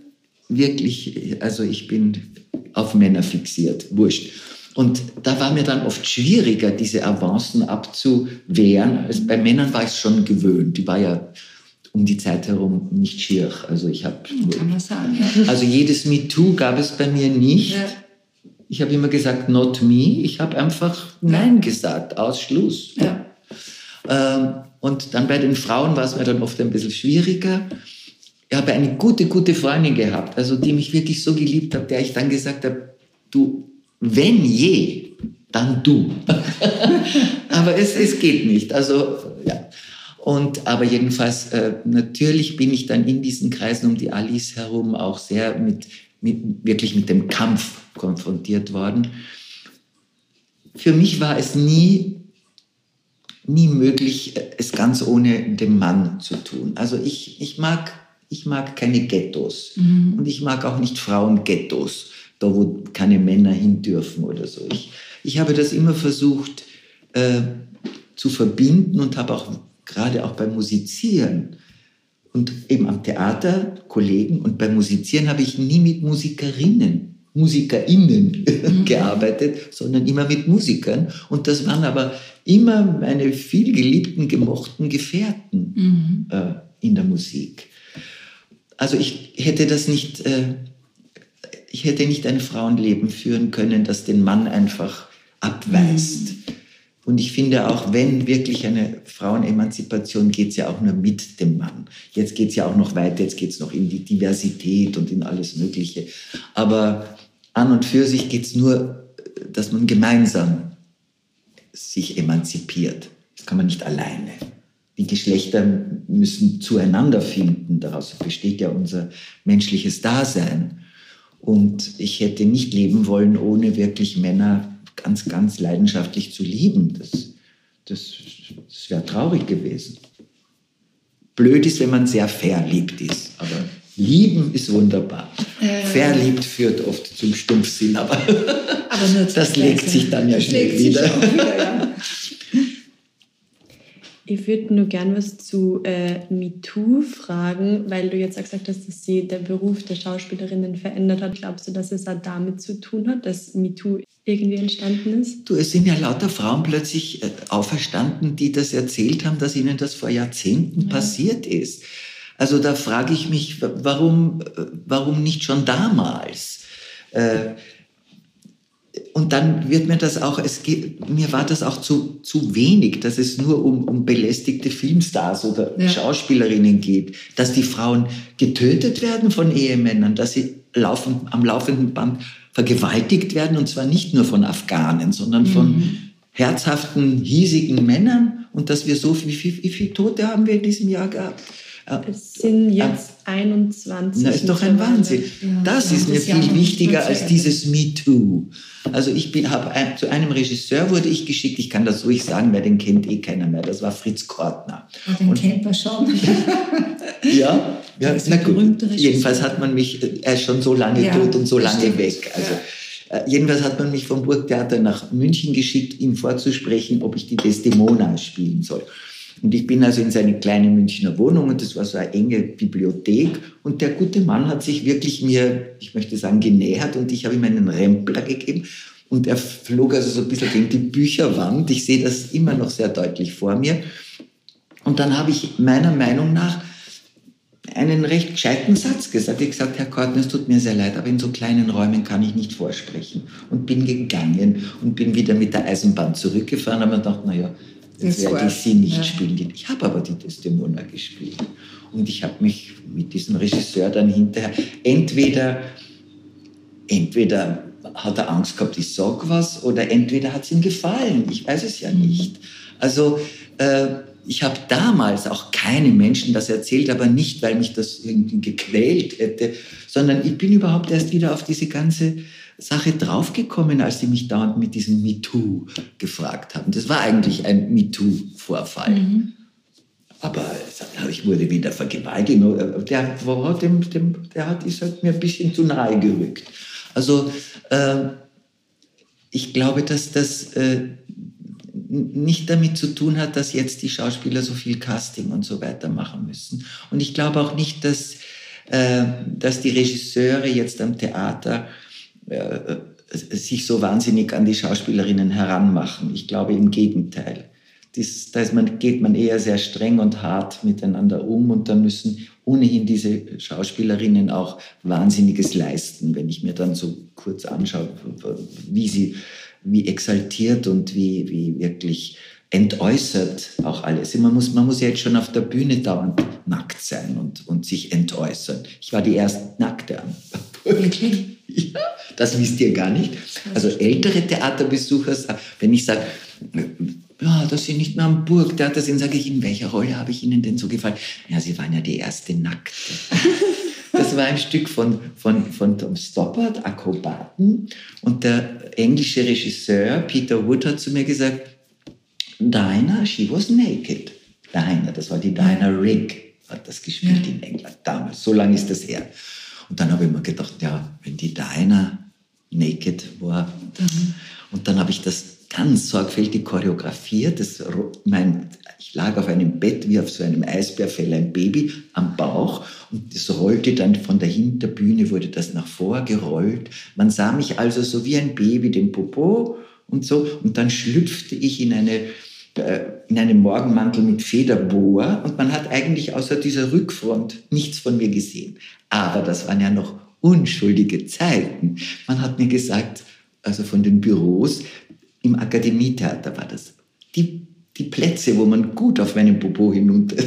Speaker 3: wirklich, also ich bin auf Männer fixiert. Wurscht. Und da war mir dann oft schwieriger, diese Avancen abzuwehren. Also bei Männern war ich schon gewöhnt. Die war ja um die Zeit herum nicht schier. Also ich habe.
Speaker 2: Kann man sagen. Ja.
Speaker 3: Also jedes MeToo gab es bei mir nicht. Ja. Ich habe immer gesagt, not me. Ich habe einfach Nein gesagt, Ausschluss. Ja. Ähm, und dann bei den Frauen war es mir dann oft ein bisschen schwieriger. Ich habe eine gute, gute Freundin gehabt, also die mich wirklich so geliebt hat, der ich dann gesagt habe, du, wenn je, dann du. Aber es, es geht nicht. Also ja. Und aber jedenfalls, äh, natürlich bin ich dann in diesen Kreisen um die Alice herum auch sehr mit, mit, wirklich mit dem Kampf konfrontiert worden. für mich war es nie, nie möglich, es ganz ohne den Mann zu tun. Also ich, ich, mag, ich mag keine Ghettos mhm. und ich mag auch nicht Frauenghettos, da wo keine Männer hin dürfen oder so. Ich, ich habe das immer versucht äh, zu verbinden und habe auch gerade auch beim Musizieren und eben am Theater Kollegen und beim Musizieren habe ich nie mit Musikerinnen MusikerInnen mhm. gearbeitet, sondern immer mit Musikern. Und das waren aber immer meine vielgeliebten, gemochten Gefährten mhm. äh, in der Musik. Also ich hätte das nicht, äh, ich hätte nicht ein Frauenleben führen können, das den Mann einfach abweist. Mhm. Und ich finde auch, wenn wirklich eine Frauenemanzipation geht es ja auch nur mit dem Mann. Jetzt geht es ja auch noch weiter, jetzt geht es noch in die Diversität und in alles Mögliche. Aber an und für sich geht es nur, dass man gemeinsam sich emanzipiert. Das kann man nicht alleine. Die Geschlechter müssen zueinander finden. Daraus besteht ja unser menschliches Dasein. Und ich hätte nicht leben wollen, ohne wirklich Männer ganz, ganz leidenschaftlich zu lieben. Das, das, das wäre traurig gewesen. Blöd ist, wenn man sehr verliebt ist. Aber Lieben ist wunderbar. Äh, Verliebt führt oft zum Stumpfsinn, aber, aber das legt sich dann ja schnell wieder. wieder ja.
Speaker 4: Ich würde nur gern was zu äh, MeToo fragen, weil du jetzt auch gesagt hast, dass sie der Beruf der Schauspielerinnen verändert hat. Glaubst du, dass es auch damit zu tun hat, dass MeToo irgendwie entstanden ist?
Speaker 3: Du, es sind ja lauter Frauen plötzlich äh, auferstanden, die das erzählt haben, dass ihnen das vor Jahrzehnten ja. passiert ist. Also da frage ich mich, warum, warum nicht schon damals? Äh, und dann wird mir das auch, es geht, mir war das auch zu, zu wenig, dass es nur um, um belästigte Filmstars oder ja. Schauspielerinnen geht, dass die Frauen getötet werden von Ehemännern, dass sie laufen, am laufenden Band vergewaltigt werden und zwar nicht nur von Afghanen, sondern mhm. von herzhaften, hiesigen Männern und dass wir so, wie, wie, wie viele Tote haben wir in diesem Jahr gehabt?
Speaker 4: Es sind jetzt ah. 21.
Speaker 3: Das ist doch ein Wahnsinn. Ja, das ist mir viel wichtiger als dieses Me Too. Also ich bin, habe ein, zu einem Regisseur wurde ich geschickt. Ich kann das ruhig sagen, weil den kennt eh keiner mehr. Das war Fritz Kortner.
Speaker 2: Oh, den Und, kennt man schon.
Speaker 3: ja, ja na gut. Jedenfalls hat man mich, er ist schon so lange ja, tot und so lange stimmt. weg. Also. Äh, jedenfalls hat man mich vom Burgtheater nach München geschickt, ihm vorzusprechen, ob ich die Desdemona spielen soll. Und ich bin also in seine kleine Münchner Wohnung und das war so eine enge Bibliothek. Und der gute Mann hat sich wirklich mir, ich möchte sagen, genähert und ich habe ihm einen Rempler gegeben. Und er flog also so ein bisschen gegen die Bücherwand. Ich sehe das immer noch sehr deutlich vor mir. Und dann habe ich meiner Meinung nach einen recht gescheiten Satz gesagt. Ich gesagt, Herr Korten, es tut mir sehr leid, aber in so kleinen Räumen kann ich nicht vorsprechen. Und bin gegangen und bin wieder mit der Eisenbahn zurückgefahren. Aber gedacht, naja, das werde ich sie nicht ja. spielen. Ich habe aber die Desdemona gespielt. Und ich habe mich mit diesem Regisseur dann hinterher, entweder, entweder hat er Angst gehabt, ich sage was, oder entweder hat es ihm gefallen. Ich weiß es ja mhm. nicht. Also äh, ich habe damals auch keine Menschen das erzählt, aber nicht, weil mich das irgendwie gequält hätte, sondern ich bin überhaupt erst wieder auf diese ganze Sache draufgekommen, als sie mich dauernd mit diesem MeToo gefragt haben. Das war eigentlich ein MeToo-Vorfall. Mhm. Aber ich wurde wieder vergewaltigt. Der, dem, dem, der hat, ist halt mir ein bisschen zu nahe gerückt. Also äh, ich glaube, dass das äh, nicht damit zu tun hat, dass jetzt die Schauspieler so viel Casting und so weiter machen müssen. Und ich glaube auch nicht, dass, äh, dass die Regisseure jetzt am Theater äh, sich so wahnsinnig an die Schauspielerinnen heranmachen. Ich glaube im Gegenteil. Dies, da man, geht man eher sehr streng und hart miteinander um und da müssen ohnehin diese Schauspielerinnen auch Wahnsinniges leisten, wenn ich mir dann so kurz anschaue, wie sie, wie exaltiert und wie, wie wirklich entäußert auch alles. Man muss, man muss ja jetzt schon auf der Bühne dauernd nackt sein und, und sich entäußern. Ich war die erste Nackte am Ja, das wisst ihr gar nicht. Also ältere Theaterbesucher, wenn ich sage, ja, dass Sie nicht mehr am Burgtheater sind, sage ich, in welcher Rolle habe ich Ihnen denn so gefallen? Ja, Sie waren ja die erste Nackte. Das, war ein Stück von, von, von Tom Stoppard, Akrobaten. Und der englische Regisseur Peter Wood hat zu mir gesagt, Dinah, she was naked. Dinah, das war die Dinah Rigg, hat das gespielt ja. in England damals. So lange ist das her. Und dann habe ich mir gedacht, ja, wenn die Dinah naked war. Mhm. Und dann habe ich das ganz sorgfältig choreografiert. Das, mein, ich lag auf einem Bett wie auf so einem Eisbärfell, ein Baby am Bauch und das rollte dann von der Hinterbühne, wurde das nach vor gerollt. Man sah mich also so wie ein Baby, den Popo und so und dann schlüpfte ich in eine in einem Morgenmantel mit Federboa und man hat eigentlich außer dieser Rückfront nichts von mir gesehen. Aber das waren ja noch unschuldige Zeiten. Man hat mir gesagt, also von den Büros, im Akademietheater war das, die, die Plätze, wo man gut auf meinen Popo hinunter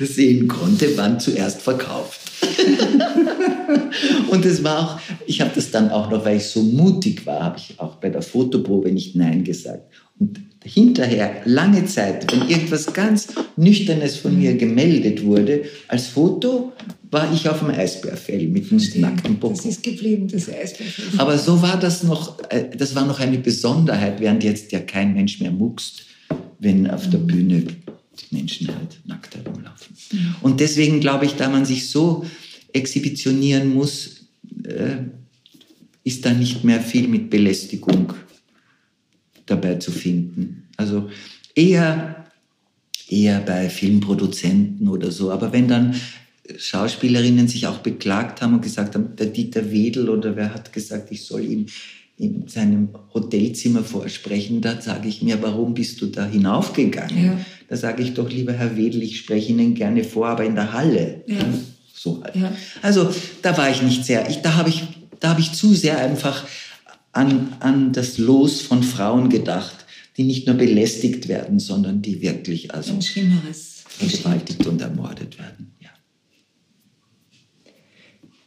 Speaker 3: sehen konnte, waren zuerst verkauft. und es war auch, ich habe das dann auch noch, weil ich so mutig war, habe ich auch bei der Fotoprobe nicht Nein gesagt. Und hinterher, lange Zeit, wenn irgendwas ganz Nüchternes von mir gemeldet wurde, als Foto war ich auf dem Eisbärfell mit dem nackten Popo.
Speaker 2: Das ist geblieben, das Eisbärfell.
Speaker 3: Aber so war das noch, äh, das war noch eine Besonderheit, während jetzt ja kein Mensch mehr muckst, wenn auf der Bühne die Menschen halt nackt herumlaufen. Mhm. Und deswegen glaube ich, da man sich so exhibitionieren muss, äh, ist da nicht mehr viel mit Belästigung dabei zu finden. Also eher, eher bei Filmproduzenten oder so. Aber wenn dann Schauspielerinnen sich auch beklagt haben und gesagt haben, der Dieter Wedel oder wer hat gesagt, ich soll ihm in seinem Hotelzimmer vorsprechen, da sage ich mir, warum bist du da hinaufgegangen? Ja. Da sage ich doch, lieber Herr Wedel, ich spreche Ihnen gerne vor, aber in der Halle. Ja. So halt. Ja. Also da war ich nicht sehr, ich, da habe ich, da ich zu sehr einfach an, an das Los von Frauen gedacht, die nicht nur belästigt werden, sondern die wirklich also vergewaltigt und ermordet werden.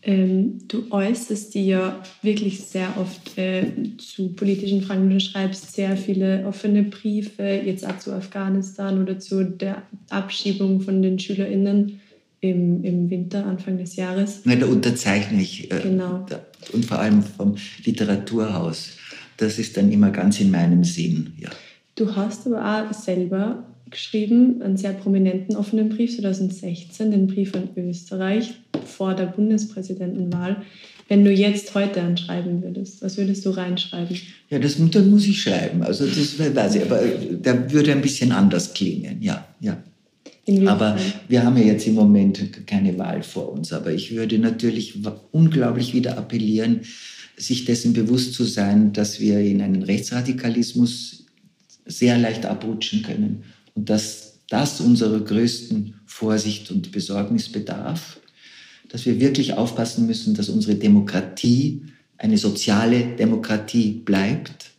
Speaker 4: Ähm, du äußerst dir ja wirklich sehr oft äh, zu politischen Fragen. Du schreibst sehr viele offene Briefe, jetzt auch zu Afghanistan oder zu der Abschiebung von den SchülerInnen im, im Winter, Anfang des Jahres.
Speaker 3: Nein, da unterzeichne ich. Äh, genau. und vor allem vom Literaturhaus. Das ist dann immer ganz in meinem Sinn, ja.
Speaker 4: Du hast aber auch selber geschrieben, einen sehr prominenten offenen Brief 2016, den Brief an Österreich vor der Bundespräsidentenwahl. Wenn du jetzt heute anschreiben würdest, was würdest du reinschreiben?
Speaker 3: Ja, das, das muss ich schreiben. Also das weiß ich, aber der würde ein bisschen anders klingen, ja, ja. Aber wir haben ja jetzt im Moment keine Wahl vor uns. Aber ich würde natürlich unglaublich wieder appellieren, sich dessen bewusst zu sein, dass wir in einen Rechtsradikalismus sehr leicht abrutschen können und dass das unserer größten Vorsicht und Besorgnis bedarf, dass wir wirklich aufpassen müssen, dass unsere Demokratie eine soziale Demokratie bleibt.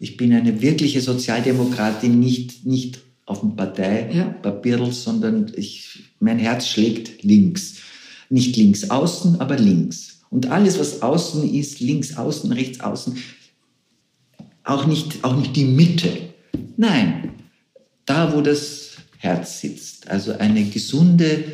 Speaker 3: Ich bin eine wirkliche Sozialdemokratin, nicht, nicht auf dem Parteipapier, ja. sondern ich, mein Herz schlägt links. Nicht links außen, aber links. Und alles, was außen ist, links außen, rechts außen, auch nicht, auch nicht die Mitte. Nein, da, wo das Herz sitzt. Also eine gesunde,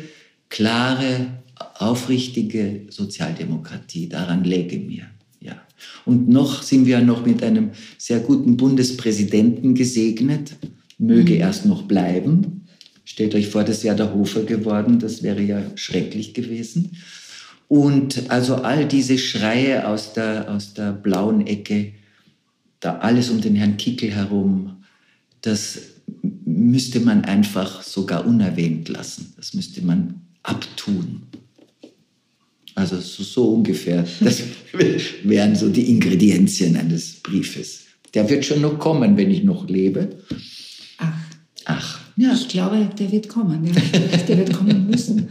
Speaker 3: klare, aufrichtige Sozialdemokratie. Daran läge mir. Ja. Und noch sind wir noch mit einem sehr guten Bundespräsidenten gesegnet möge mhm. erst noch bleiben. Stellt euch vor, das wäre der Hofer geworden, das wäre ja schrecklich gewesen. Und also all diese Schreie aus der, aus der blauen Ecke, da alles um den Herrn Kickel herum, das müsste man einfach sogar unerwähnt lassen. Das müsste man abtun. Also so, so ungefähr. Das wären so die Ingredienzien eines Briefes. Der wird schon noch kommen, wenn ich noch lebe.
Speaker 2: Ach, ja. Ich glaube, der wird kommen. Ja. Der wird kommen müssen.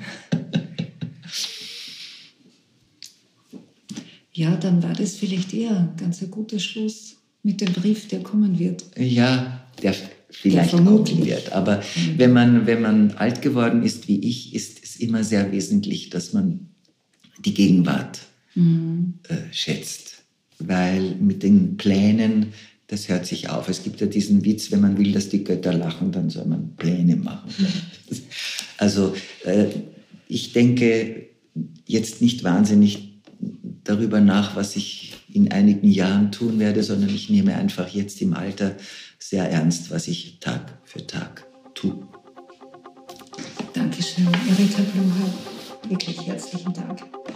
Speaker 2: Ja, dann war das vielleicht eher ein ganz ein guter Schluss mit dem Brief, der kommen wird.
Speaker 3: Ja, der vielleicht der kommen wird. Aber mhm. wenn, man, wenn man alt geworden ist wie ich, ist es immer sehr wesentlich, dass man die Gegenwart mhm. äh, schätzt. Weil mit den Plänen das hört sich auf. Es gibt ja diesen Witz, wenn man will, dass die Götter lachen, dann soll man Pläne machen. Also äh, ich denke, jetzt nicht wahnsinnig darüber nach, was ich in einigen Jahren tun werde, sondern ich nehme einfach jetzt im Alter sehr ernst, was ich Tag für Tag tue.
Speaker 2: Dankeschön, Erika Bluher. Wirklich herzlichen Dank.